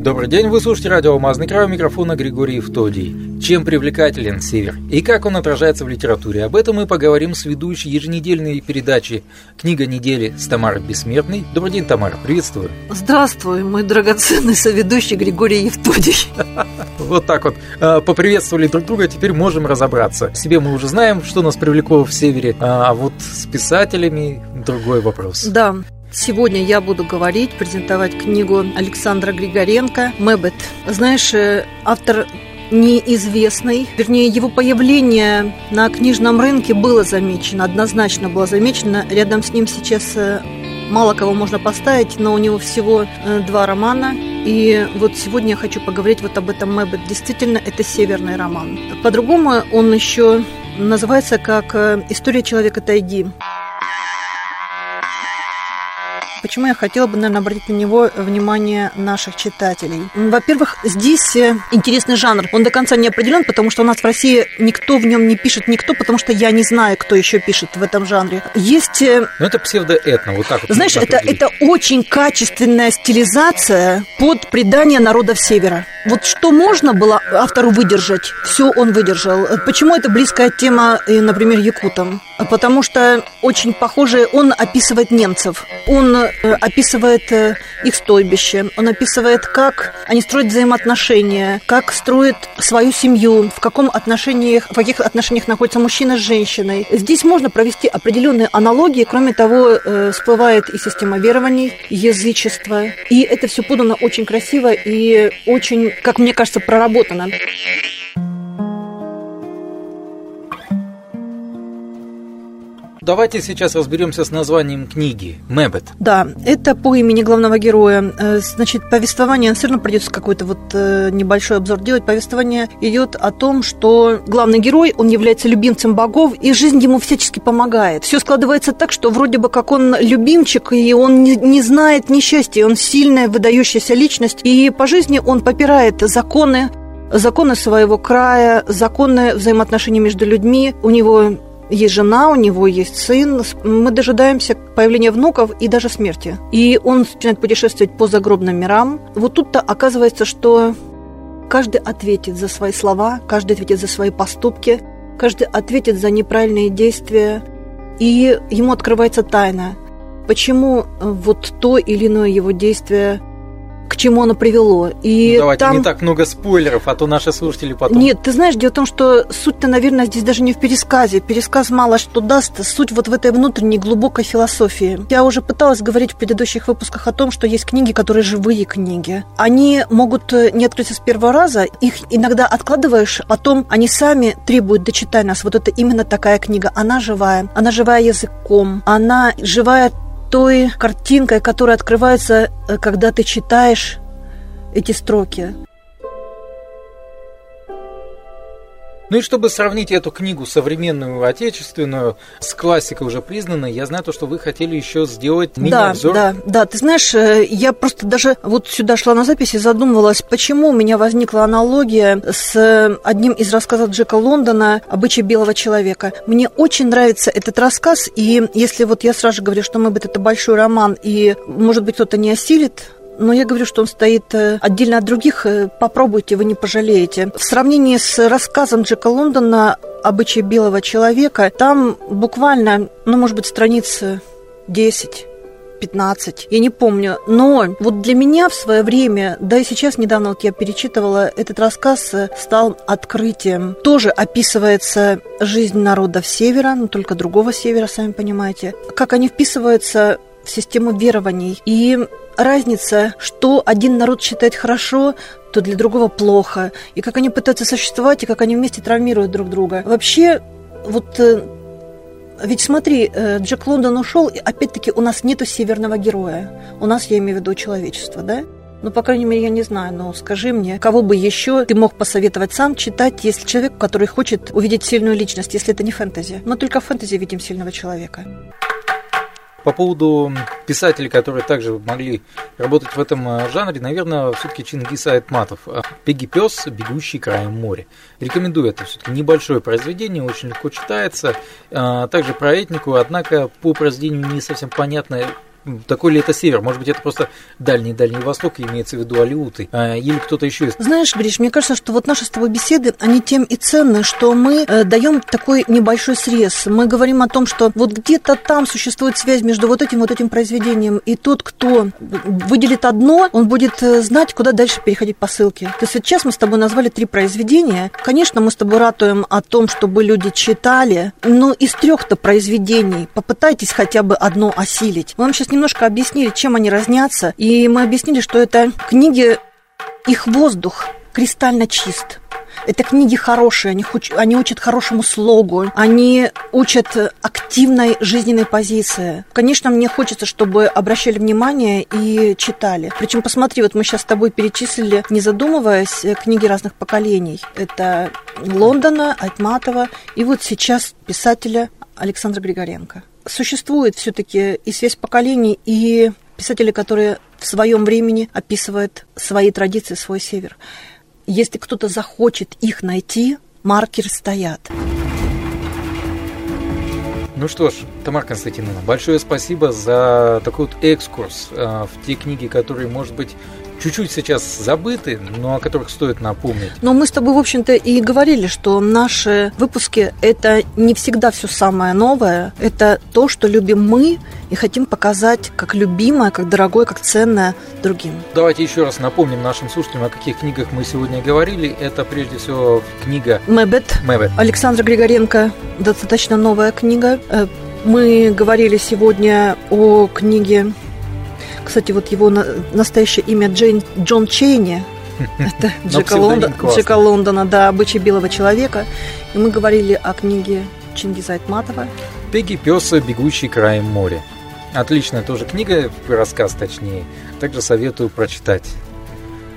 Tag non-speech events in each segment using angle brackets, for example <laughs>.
Добрый день, вы слушаете радио «Алмазный край», у микрофона Григорий Евтодий. Чем привлекателен Север и как он отражается в литературе? Об этом мы поговорим с ведущей еженедельной передачи «Книга недели» с Тамарой Бессмертной. Добрый день, Тамара, приветствую. Здравствуй, мой драгоценный соведущий Григорий Евтодий. <laughs> Вот так вот э, поприветствовали друг друга, теперь можем разобраться. Себе мы уже знаем, что нас привлекло в Севере, а вот с писателями другой вопрос. Да, Сегодня я буду говорить, презентовать книгу Александра Григоренко «Мэбет». Знаешь, э, автор неизвестный, вернее, его появление на книжном рынке было замечено, однозначно было замечено. Рядом с ним сейчас э, мало кого можно поставить, но у него всего э, два романа. И вот сегодня я хочу поговорить вот об этом Мэбет. Действительно, это северный роман. По-другому он еще называется как «История человека тайги». Почему я хотела бы, наверное, обратить на него внимание наших читателей? Во-первых, здесь э, интересный жанр. Он до конца не определен, потому что у нас в России никто в нем не пишет никто, потому что я не знаю, кто еще пишет в этом жанре. Есть... Э, ну, это псевдоэтно, вот так вот. Знаешь, это, это очень качественная стилизация под предание народов Севера. Вот что можно было автору выдержать, все он выдержал. Почему это близкая тема, э, например, якутам? Потому что очень похоже, он описывает немцев. Он Э, описывает э, их стойбище, он описывает, как они строят взаимоотношения, как строят свою семью, в каком отношениях, в каких отношениях находится мужчина с женщиной. Здесь можно провести определенные аналогии, кроме того, всплывает и система верований, язычество, и это все подано очень красиво и очень, как мне кажется, проработано. Давайте сейчас разберемся с названием книги «Мэбет». Да, это по имени главного героя. Э, значит, повествование, все равно придется какой-то вот э, небольшой обзор делать. Повествование идет о том, что главный герой, он является любимцем богов, и жизнь ему всячески помогает. Все складывается так, что вроде бы как он любимчик, и он не, не знает несчастья, он сильная, выдающаяся личность, и по жизни он попирает законы, законы своего края, законы взаимоотношений между людьми. У него есть жена, у него есть сын. Мы дожидаемся появления внуков и даже смерти. И он начинает путешествовать по загробным мирам. Вот тут-то оказывается, что каждый ответит за свои слова, каждый ответит за свои поступки, каждый ответит за неправильные действия. И ему открывается тайна, почему вот то или иное его действие к чему оно привело. И ну, Давайте там... не так много спойлеров, а то наши слушатели потом... Нет, ты знаешь, дело в том, что суть-то, наверное, здесь даже не в пересказе. Пересказ мало что даст, суть вот в этой внутренней глубокой философии. Я уже пыталась говорить в предыдущих выпусках о том, что есть книги, которые живые книги. Они могут э, не открыться с первого раза, их иногда откладываешь, потом они сами требуют «дочитай нас». Вот это именно такая книга. Она живая, она живая языком, она живая той картинкой, которая открывается, э, когда ты читаешь эти строки. Ну и чтобы сравнить эту книгу современную, отечественную, с классикой уже признанной, я знаю то, что вы хотели еще сделать мини-обзор. Да, да, да. Ты знаешь, э, я просто даже вот сюда шла на записи и задумывалась, почему у меня возникла аналогия с одним из рассказов Джека Лондона «Обычай белого человека». Мне очень нравится этот рассказ, и если вот я сразу же говорю, что мы бы это большой роман, и, может быть, кто-то не осилит но я говорю, что он стоит э, отдельно от других. Э, попробуйте, вы не пожалеете. В сравнении с рассказом Джека Лондона «Обычай белого человека», там буквально, ну, может быть, страницы 10 15, я не помню. Но вот для меня в свое время, да и сейчас недавно вот я перечитывала, этот рассказ э, стал открытием. Тоже описывается жизнь народов Севера, но только другого Севера, сами понимаете. Как они вписываются в систему верований. И разница, что один народ считает хорошо, то для другого плохо. И как они пытаются существовать, и как они вместе травмируют друг друга. Вообще, вот э, ведь смотри, э, Джек Лондон ушел, и опять-таки у нас нету северного героя. У нас, я имею в виду, человечество, да? Ну, по крайней мере, я не знаю, но скажи мне, кого бы еще ты мог посоветовать сам читать, если человек, который хочет увидеть сильную личность, если это не фэнтези. Мы только в фэнтези видим сильного человека. По поводу писателей, которые также могли работать в этом э, жанре, наверное, все-таки Чингис Айтматов. Э, «Пеги пес, бегущий краем моря». Рекомендую это все-таки небольшое произведение, очень легко читается. Э, также про этнику, однако по произведению не совсем понятно, такой ли это север? Может быть, это просто дальний-дальний восток, имеется в виду Алиуты, а, или кто-то еще есть? Знаешь, Гриш, мне кажется, что вот наши с тобой беседы, они тем и ценны, что мы э, даем такой небольшой срез. Мы говорим о том, что вот где-то там существует связь между вот этим вот этим произведением, и тот, кто выделит одно, он будет э, знать, куда дальше переходить по ссылке. То есть сейчас мы с тобой назвали три произведения. Конечно, мы с тобой ратуем о том, чтобы люди читали, но из трех-то произведений попытайтесь хотя бы одно осилить. Мы вам сейчас немножко объяснили, чем они разнятся, и мы объяснили, что это книги, их воздух кристально чист. Это книги хорошие, они, уч, они учат хорошему слогу, они учат активной жизненной позиции. Конечно, мне хочется, чтобы обращали внимание и читали. Причем, посмотри, вот мы сейчас с тобой перечислили, не задумываясь, книги разных поколений. Это Лондона, Айтматова и вот сейчас писателя Александра Григоренко. Существует все-таки и связь поколений, и писатели, которые в своем времени описывают свои традиции, свой север. Если кто-то захочет их найти, маркеры стоят. Ну что ж, Тамара Константиновна, большое спасибо за такой вот экскурс э, в те книги, которые, может быть, чуть-чуть сейчас забыты, но о которых стоит напомнить. Но мы с тобой, в общем-то, и говорили, что наши выпуски – это не всегда все самое новое, это то, что любим мы и хотим показать как любимое, как дорогое, как ценное другим. Давайте еще раз напомним нашим слушателям, о каких книгах мы сегодня говорили. Это прежде всего книга «Мэбет». «Мэбет». Александра Григоренко, достаточно новая книга. Э, мы говорили сегодня о книге кстати, вот его настоящее имя Джейн, Джон Чейни. <laughs> Это Джека, Лондон, Джека Лондона, да, «Обычай белого человека». И мы говорили о книге Чингиза Айтматова. «Пеги пёса, бегущий краем моря». Отличная тоже книга, рассказ точнее. Также советую прочитать.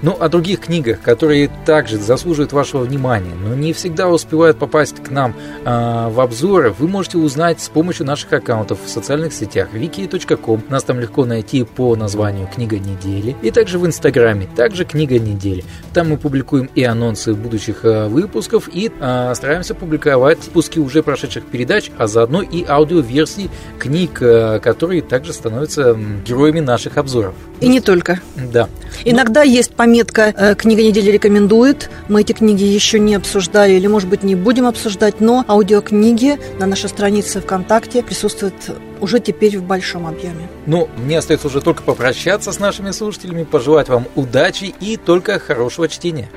Ну, о других книгах, которые также заслуживают вашего внимания, но не всегда успевают попасть к нам э, в обзоры, вы можете узнать с помощью наших аккаунтов в социальных сетях wiki.com. Нас там легко найти по названию «Книга недели» и также в Инстаграме, также «Книга недели». Там мы публикуем и анонсы будущих э, выпусков и э, стараемся публиковать выпуски уже прошедших передач, а заодно и аудиоверсии книг, э, которые также становятся героями наших обзоров. И не только. Да. Иногда есть пометки Метка э, «Книга недели» рекомендует. Мы эти книги еще не обсуждали или, может быть, не будем обсуждать, но аудиокниги на нашей странице ВКонтакте присутствуют уже теперь в большом объеме. Ну, мне остается уже только попрощаться с нашими слушателями, пожелать вам удачи и только хорошего чтения.